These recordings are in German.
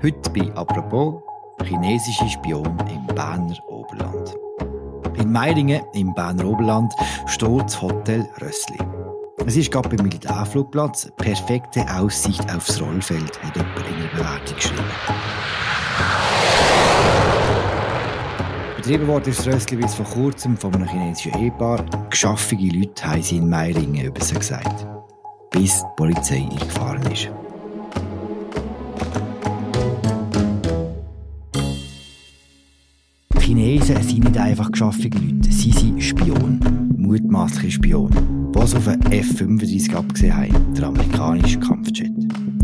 Heute bei «Apropos» chinesische Spion im Berner Oberland. In Meiringen im Berner Oberland steht das Hotel Rössli. Es ist gerade beim Militärflugplatz perfekte Aussicht aufs Rollfeld, hat jemand in der Bewertung geschrieben. Betrieben wurde das Rössli bis vor kurzem von einem chinesischen Ehepaar. Geschaffige Leute haben sie in Meiringen über gesagt. Bis die Polizei eingefahren ist. Einfach geschaffene Leute, sie sind Spion, mutmaßliche Spion, die auf einen F-35 abgesehen haben, der amerikanische Kampfjet.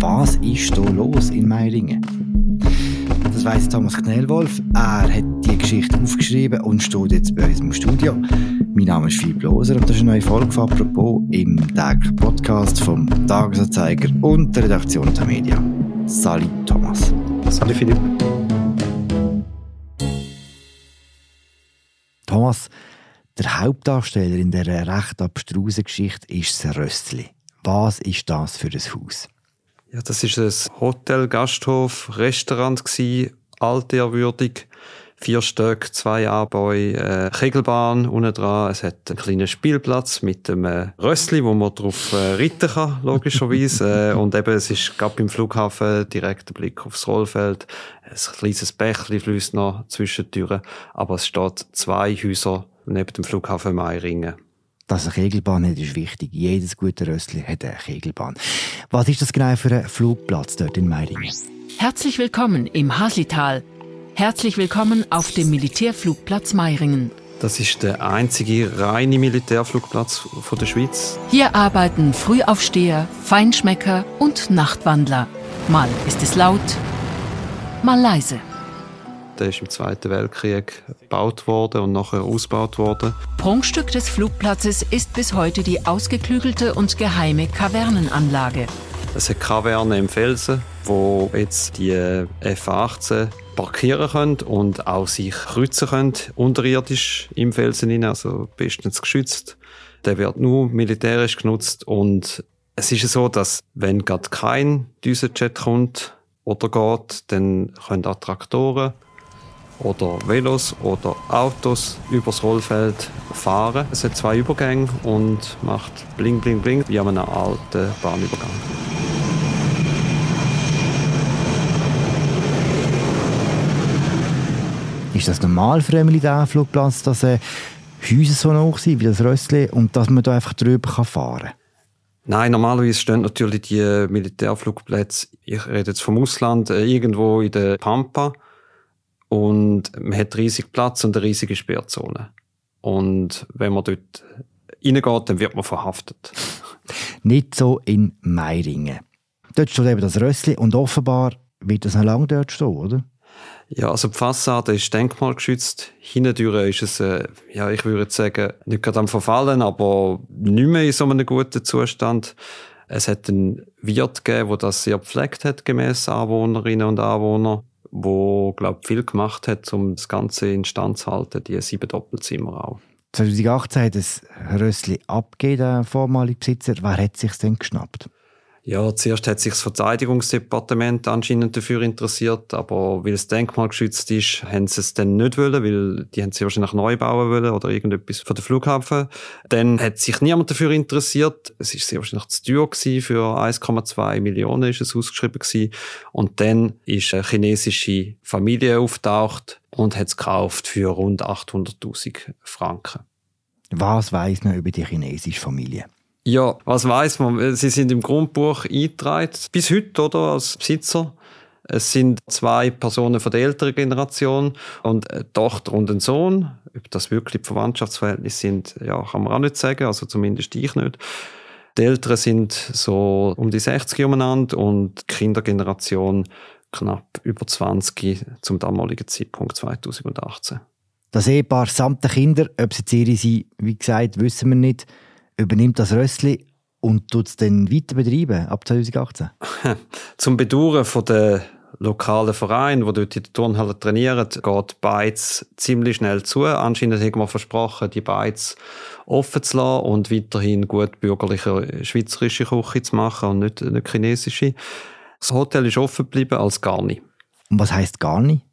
Was ist hier los in Meiringen? Das weiss Thomas Knellwolf. Er hat die Geschichte aufgeschrieben und steht jetzt bei uns im Studio. Mein Name ist Philipp Loser und das ist eine neue Folge von «Apropos» im täglichen Podcast vom Tagesanzeiger und der Redaktion der Media. Salut Thomas. Salut Philipp. Thomas, der Hauptdarsteller in dieser recht abstrusen Geschichte ist das Röstli. Was ist das für ein Haus? Ja, das ist ein Hotel, Gasthof, Restaurant gsi, altehrwürdig. Vier Stück, zwei Anbäue, äh, Kegelbahn unten dran. Es hat einen kleinen Spielplatz mit einem äh, Rössli, wo man drauf äh, reiten kann, logischerweise. äh, und eben, es ist gerade beim Flughafen direkter Blick aufs Rollfeld. Ein kleines Bächli fließt noch zwischen Türen. Aber es steht zwei Häuser neben dem Flughafen Meiringen. Dass eine Kegelbahn hat, ist wichtig. Jedes gute Rössli hat eine Kegelbahn. Was ist das genau für ein Flugplatz dort in Meiringen? Herzlich willkommen im Haslital. Herzlich willkommen auf dem Militärflugplatz Meiringen. Das ist der einzige reine Militärflugplatz von der Schweiz. Hier arbeiten Frühaufsteher, Feinschmecker und Nachtwandler. Mal ist es laut, mal leise. Der ist im Zweiten Weltkrieg gebaut worden und nachher ausgebaut worden. Prunkstück des Flugplatzes ist bis heute die ausgeklügelte und geheime Kavernenanlage. Es hat Kavernen im Felsen, wo jetzt die F-18 parkieren können und auch sich kreuzen können, unterirdisch im Felsen hinein, also bestens geschützt. Der wird nur militärisch genutzt und es ist so, dass wenn gerade kein Düsenjet kommt oder geht, dann können auch Traktoren oder Velos oder Autos übers Rollfeld fahren. Es hat zwei Übergänge und macht bling bling bling wie an einem alten Bahnübergang. Ist das normal für einen Militärflugplatz, dass äh, Häuser so hoch sind wie das Rössli und dass man da einfach drüber kann fahren kann? Nein, normalerweise stehen natürlich die Militärflugplätze, ich rede jetzt vom Ausland, äh, irgendwo in der Pampa und man hat riesig Platz und eine riesige Sperrzone. Und wenn man dort reingeht, dann wird man verhaftet. Nicht so in Meiringen. Dort steht eben das Rössli und offenbar wird das noch lange dort stehen, oder? Ja, also die Fassade ist denkmalgeschützt. Hintendurch ist es, äh, ja, ich würde sagen, nicht gerade am Verfallen, aber nicht mehr in so einem guten Zustand. Es hat einen Wirt gegeben, der das sehr gepflegt hat, gemäß Anwohnerinnen und Anwohner, wo, glaube viel gemacht hat, um das Ganze in Stand zu halten, die sieben Doppelzimmer auch. 2018 hat das Rössli abgegeben, der vormalige Besitzer. Wer hat sich denn geschnappt? Ja, zuerst hat sich das Verteidigungsdepartement anscheinend dafür interessiert, aber weil es denkmalgeschützt ist, haben sie es dann nicht wollen, weil die haben sie wahrscheinlich neu bauen wollen oder irgendetwas für den Flughafen. Dann hat sich niemand dafür interessiert. Es ist sehr wahrscheinlich zu teuer gewesen. Für 1,2 Millionen ist es ausgeschrieben gewesen. Und dann ist eine chinesische Familie auftaucht und hat es gekauft für rund 800.000 Franken. Was weiß man über die chinesische Familie? Ja, was weiß man? Sie sind im Grundbuch eingetragen, bis heute, oder, als Besitzer. Es sind zwei Personen von der älteren Generation und eine Tochter und ein Sohn. Ob das wirklich die Verwandtschaftsverhältnisse sind, ja, kann man auch nicht sagen, also zumindest ich nicht. Die Älteren sind so um die 60 umeinander und die Kindergeneration knapp über 20 zum damaligen Zeitpunkt 2018. Das Ehepaar samt der Kinder, ob sie ihre sind, wie gesagt, wissen wir nicht übernimmt das Rössli und tut es dann weiter betreiben ab 2018? Zum Bedauern von der lokalen Verein, wo dort in der Turnhalle trainieren, geht Beiz ziemlich schnell zu. Anscheinend haben wir versprochen, die Beiz offen zu lassen und weiterhin gut bürgerliche schweizerische Küche zu machen und nicht eine chinesische. Das Hotel ist offen geblieben als gar nicht. Und was heißt gar nicht?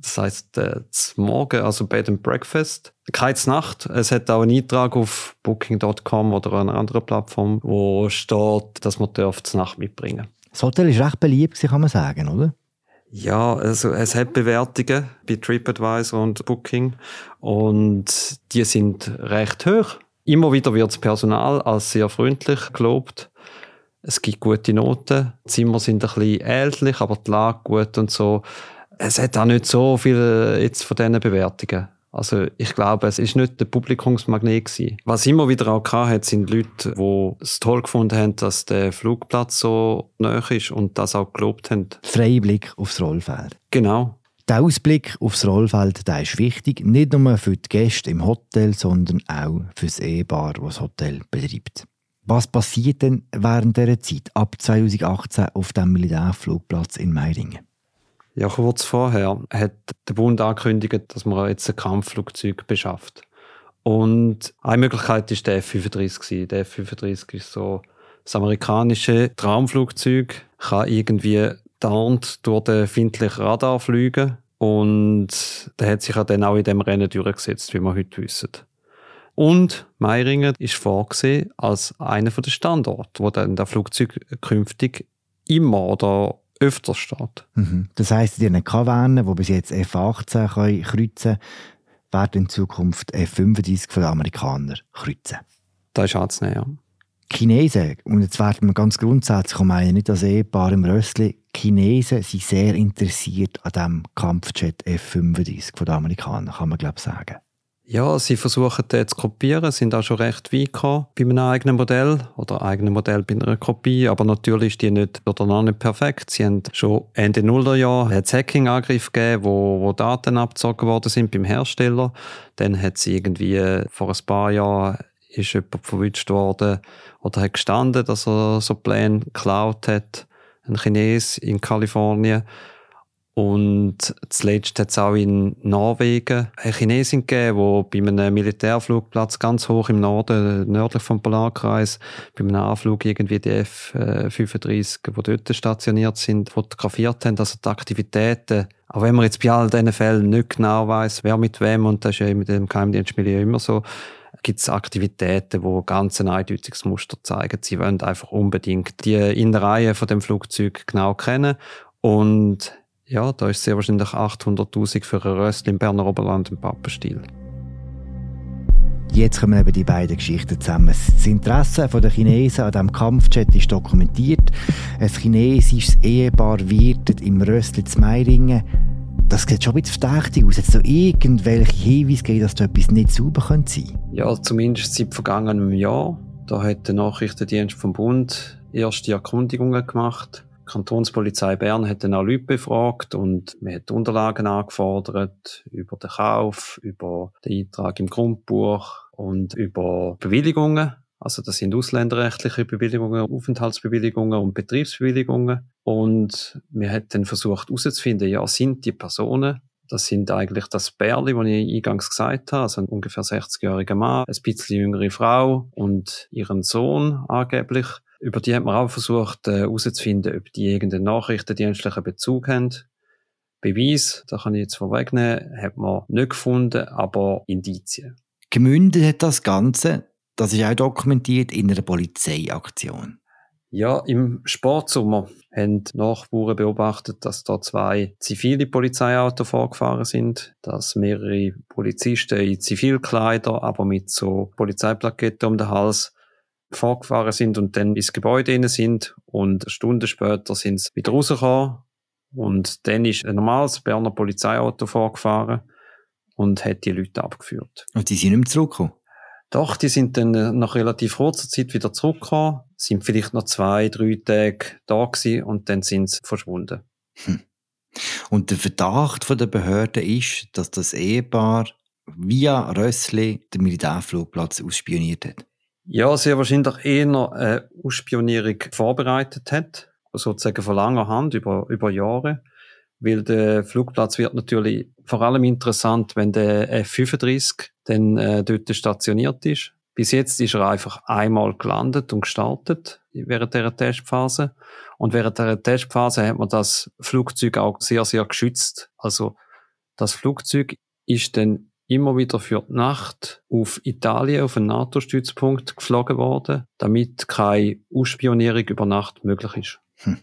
Das heisst, äh, Morgen, also Bed and Breakfast. Keine Nacht. Es hat auch einen Eintrag auf Booking.com oder einer anderen Plattform, wo steht, dass man darf Nacht mitbringen Das Hotel ist recht beliebt, kann man sagen, oder? Ja, also es hat Bewertungen bei TripAdvisor und Booking und die sind recht hoch. Immer wieder wird das Personal als sehr freundlich gelobt. Es gibt gute Noten. Die Zimmer sind ein bisschen ähnlich, aber die Lage gut und so. Es hat auch nicht so viel jetzt von diesen Bewertungen. Also ich glaube, es ist nicht der Publikumsmagnet gewesen. Was immer wieder auch hat, sind Leute, die es toll gefunden haben, dass der Flugplatz so nah ist und das auch gelobt haben. Freier Blick aufs Rollfeld. Genau. Der Ausblick aufs Rollfeld der ist wichtig, nicht nur für die Gäste im Hotel, sondern auch für das Ehepaar, das das Hotel betreibt. Was passiert denn während dieser Zeit, ab 2018, auf dem Militärflugplatz in Meiringen? Ja, kurz vorher hat der Bund angekündigt, dass man jetzt ein Kampfflugzeug beschafft. Und eine Möglichkeit ist der F-35. Der F-35 ist so das amerikanische Traumflugzeug, kann irgendwie dauernd durch den findlichen Radar fliegen und der hat sich dann auch in dem Rennen durchgesetzt, wie wir heute wissen. Und Meiringen ist vorgesehen als einer der Standorte, wo dann der Flugzeug künftig immer oder öfter steht. Mhm. Das heisst, die Kaverne, die bis jetzt F-18 können kreuzen werden in Zukunft F-35 von den Amerikanern kreuzen. Das ist anzunehmen, ja. Chinesen, und jetzt werden wir ganz grundsätzlich, ich meine nicht das Ehepaar im Rössli, Chinesen sind sehr interessiert an dem Kampfjet F-35 von den Amerikanern, kann man glaube ich sagen. Ja, sie versuchen den zu kopieren, sind auch schon recht weit gekommen bei einem eigenen Modell oder eigenen Modell bei einer Kopie, aber natürlich ist die nicht oder noch nicht perfekt. Sie haben schon Ende Nullerjahr einen Hacking-Angriff gegeben, wo, wo Daten abgezogen worden sind beim Hersteller. Dann hat sie irgendwie vor ein paar Jahren ist jemand verwünscht worden oder hat gestanden, dass er so Pläne geklaut hat. Ein Chines in Kalifornien. Und zuletzt hat es auch in Norwegen eine Chinesin gegeben, die bei einem Militärflugplatz ganz hoch im Norden, nördlich vom Polarkreis, bei einem Anflug irgendwie die F-35, die dort stationiert sind, fotografiert haben. Also die Aktivitäten, auch wenn man jetzt bei all diesen Fällen nicht genau weiß, wer mit wem, und das ist ja mit dem Geheimdienstmilieu immer so, gibt es Aktivitäten, die ganz ein eindeutiges Muster zeigen. Sie wollen einfach unbedingt die Innereien von dem Flugzeug genau kennen und ja, da ist sehr wahrscheinlich 800.000 für ein Röstchen im Berner Oberland im Pappenstiel. Jetzt kommen eben die beiden Geschichten zusammen. Das Interesse der Chinesen an diesem Kampfjet ist dokumentiert. Ein chinesisches Ehepaar wird im Röstli zu Meiringen. Das sieht schon ein bisschen verdächtig aus. Hat es da irgendwelche Hinweise gegeben, dass da etwas nicht sauber sein könnte? Ja, zumindest seit vergangenem Jahr. Da hat der Nachrichtendienst vom Bund erste Erkundigungen gemacht Kantonspolizei Bern hat dann auch Leute befragt und man hat Unterlagen angefordert über den Kauf, über den Eintrag im Grundbuch und über Bewilligungen. Also das sind ausländerrechtliche Bewilligungen, Aufenthaltsbewilligungen und Betriebsbewilligungen. Und wir hat dann versucht herauszufinden, ja, sind die Personen, das sind eigentlich das Bärli, das ich eingangs gesagt habe, also ein ungefähr 60-jähriger Mann, ein bisschen jüngere Frau und ihren Sohn angeblich, über die hat man auch versucht äh, herauszufinden, ob die irgendeinen nachrichtendienstlichen Bezug haben. Beweis, da kann ich jetzt vorwegnehmen, hat man nicht gefunden, aber Indizien. Gemündet hat das Ganze, das ist auch dokumentiert in einer Polizeiaktion. Ja, im Sportsommer haben Nachbarn beobachtet, dass da zwei zivile Polizeiautos vorgefahren sind, dass mehrere Polizisten in Zivilkleider, aber mit so Polizeiplaketten um den Hals vorgefahren sind und dann ins Gebäude rein sind und Stunden später sind sie wieder rausgekommen und dann ist ein normales Berner Polizeiauto vorgefahren und hat die Leute abgeführt. Und die sind nicht mehr zurückgekommen? Doch, die sind dann äh, nach relativ kurzer Zeit wieder zurückgekommen, sind vielleicht noch zwei, drei Tage da gewesen und dann sind sie verschwunden. Hm. Und der Verdacht der Behörden ist, dass das Ehepaar via Rössli den Militärflugplatz ausspioniert hat. Ja, sehr wahrscheinlich eher eine Ausspionierung vorbereitet hat, sozusagen von langer Hand, über, über Jahre. Weil der Flugplatz wird natürlich vor allem interessant, wenn der F-35 dann äh, dort stationiert ist, Bis jetzt ist er einfach einmal gelandet und gestartet während der Testphase. Und während der Testphase hat man das Flugzeug auch sehr, sehr geschützt. Also das Flugzeug ist dann immer wieder für die Nacht auf Italien, auf einen NATO-Stützpunkt geflogen worden, damit keine Ausspionierung über Nacht möglich ist. Hm.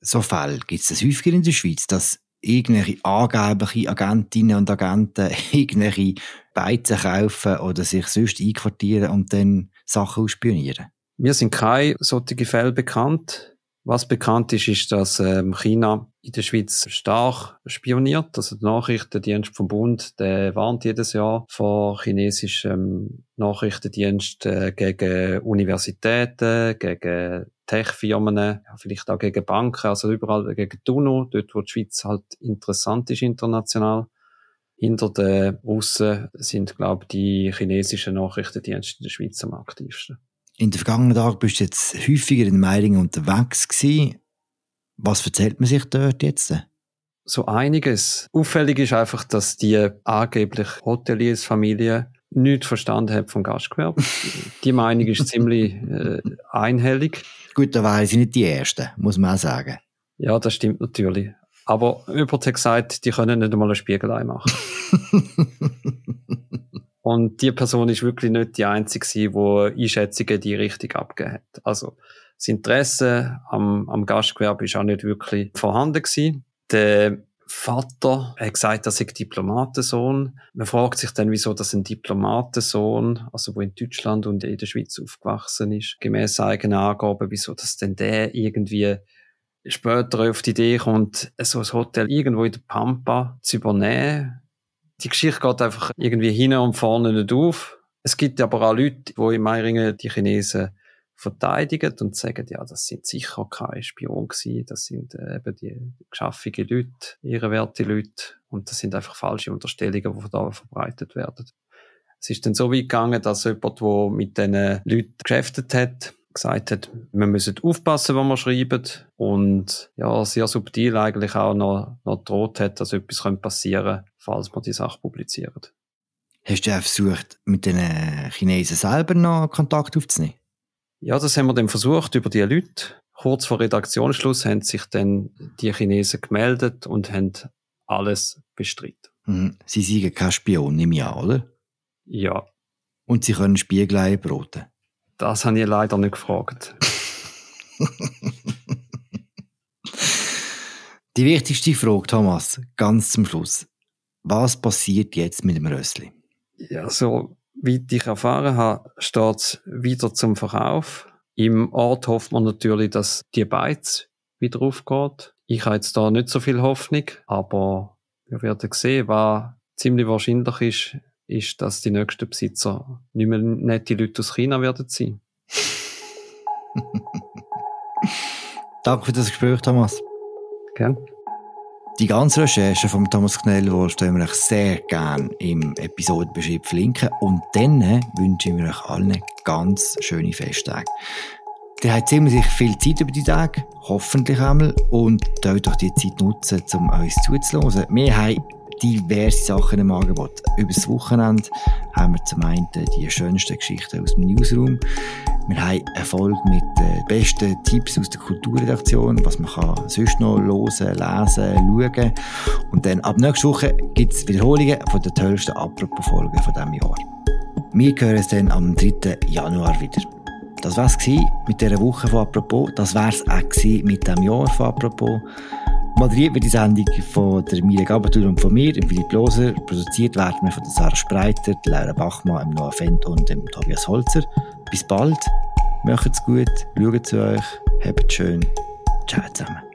So Fälle gibt es das häufiger in der Schweiz, dass irgendwelche angebliche Agentinnen und Agenten irgendwelche Beizen kaufen oder sich sonst einquartieren und dann Sachen ausspionieren? Mir sind keine solche Fälle bekannt. Was bekannt ist, ist, dass ähm, China in der Schweiz stark spioniert. Also der Nachrichtendienst vom Bund, der warnt jedes Jahr vor chinesischem Nachrichtendienst äh, gegen Universitäten, gegen Tech-Firmen, vielleicht auch gegen Banken, also überall gegen die UNO, dort wo die Schweiz halt interessant ist international. Hinter den Russen sind, glaube ich, die chinesischen Nachrichtendienste in der Schweiz am aktivsten. In den vergangenen Tagen bist du jetzt häufiger in Meiringen unterwegs gewesen. Was erzählt man sich dort jetzt? So einiges. Auffällig ist einfach, dass die angeblich Hoteliers-Familie nichts verstanden hat vom Gastgewerbe. die Meinung ist ziemlich äh, einhellig. Gut, da waren sie nicht die Ersten, muss man auch sagen. Ja, das stimmt natürlich. Aber hat gesagt, die können nicht einmal ein Spiegelei machen. Und die Person ist wirklich nicht die einzige, die Einschätzungen die richtig abgegeben hat. Also, das Interesse am, am Gastgewerbe ist auch nicht wirklich vorhanden gewesen. Der Vater hat gesagt, dass ich Diplomatensohn. Man fragt sich dann, wieso das ein Diplomatensohn, also wo in Deutschland und in der Schweiz aufgewachsen ist, gemäß eigenen Angaben, wieso das denn der irgendwie später auf die Idee kommt, so ein Hotel irgendwo in der Pampa zu übernehmen, die Geschichte geht einfach irgendwie hin und vorne nicht auf. Es gibt aber auch Leute, die in Meiringen die Chinesen verteidigen und sagen, ja, das sind sicher keine Spione gewesen, das sind äh, eben die geschaffige Leute, ihre Werte Leute und das sind einfach falsche Unterstellungen, die da verbreitet werden. Es ist dann so weit gegangen, dass jemand, der mit diesen Leuten geschäftet hat, gesagt hat, wir müssen aufpassen, was wir schreiben und ja, sehr subtil eigentlich auch noch, noch droht hat, dass etwas passieren könnte, falls wir die Sache publizieren. Hast du auch versucht, mit den Chinesen selber noch Kontakt aufzunehmen? Ja, das haben wir dann versucht über die Leute. Kurz vor Redaktionsschluss haben sich dann die Chinesen gemeldet und haben alles bestritten. Mhm. Sie sind kein Spion im Jahr, oder? Ja. Und sie können Spiegelei broten? Das habe ich leider nicht gefragt. Die wichtigste Frage, Thomas, ganz zum Schluss. Was passiert jetzt mit dem Rössli? Ja, so wie ich erfahren habe, steht es wieder zum Verkauf. Im Ort hofft man natürlich, dass die Beiz wieder aufgeht. Ich habe jetzt da nicht so viel Hoffnung, aber wir werden sehen, was ziemlich wahrscheinlich ist, ist, dass die nächsten Besitzer nicht mehr nette Leute aus China werden sein. Danke für das Gespräch, Thomas. Gerne. Die ganze Recherche von Thomas Knellwohl stellen wir euch sehr gerne im Episodenbeschrieb verlinken. Und dann wünschen wir euch allen ganz schöne Festtage. Ihr habt ziemlich viel Zeit über die Tage, hoffentlich einmal, und könnt doch die Zeit nutzen, um uns zuzuhören. Wir haben diverse Sachen im Angebot. Über das Wochenende haben wir zum einen die schönsten Geschichten aus dem Newsroom. Wir haben eine Folge mit den besten Tipps aus der Kulturredaktion, was man kann sonst noch hören, lesen, schauen. Und dann ab nächster Woche gibt es Wiederholungen von den tollsten Apropos-Folgen von diesem Jahr. Wir hören es dann am 3. Januar wieder. Das war es mit dieser Woche von Apropos. Das war es auch mit dem Jahr von Apropos. Moderiert wird die Sendung von der Miriam Gabatur und von mir, Philipp Loser. Produziert werden wir von der Sarah Spreiter, der Laura Bachmann, Noah Fendt und Tobias Holzer. Bis bald, macht's gut, schaut zu euch, habt schön. Ciao zusammen.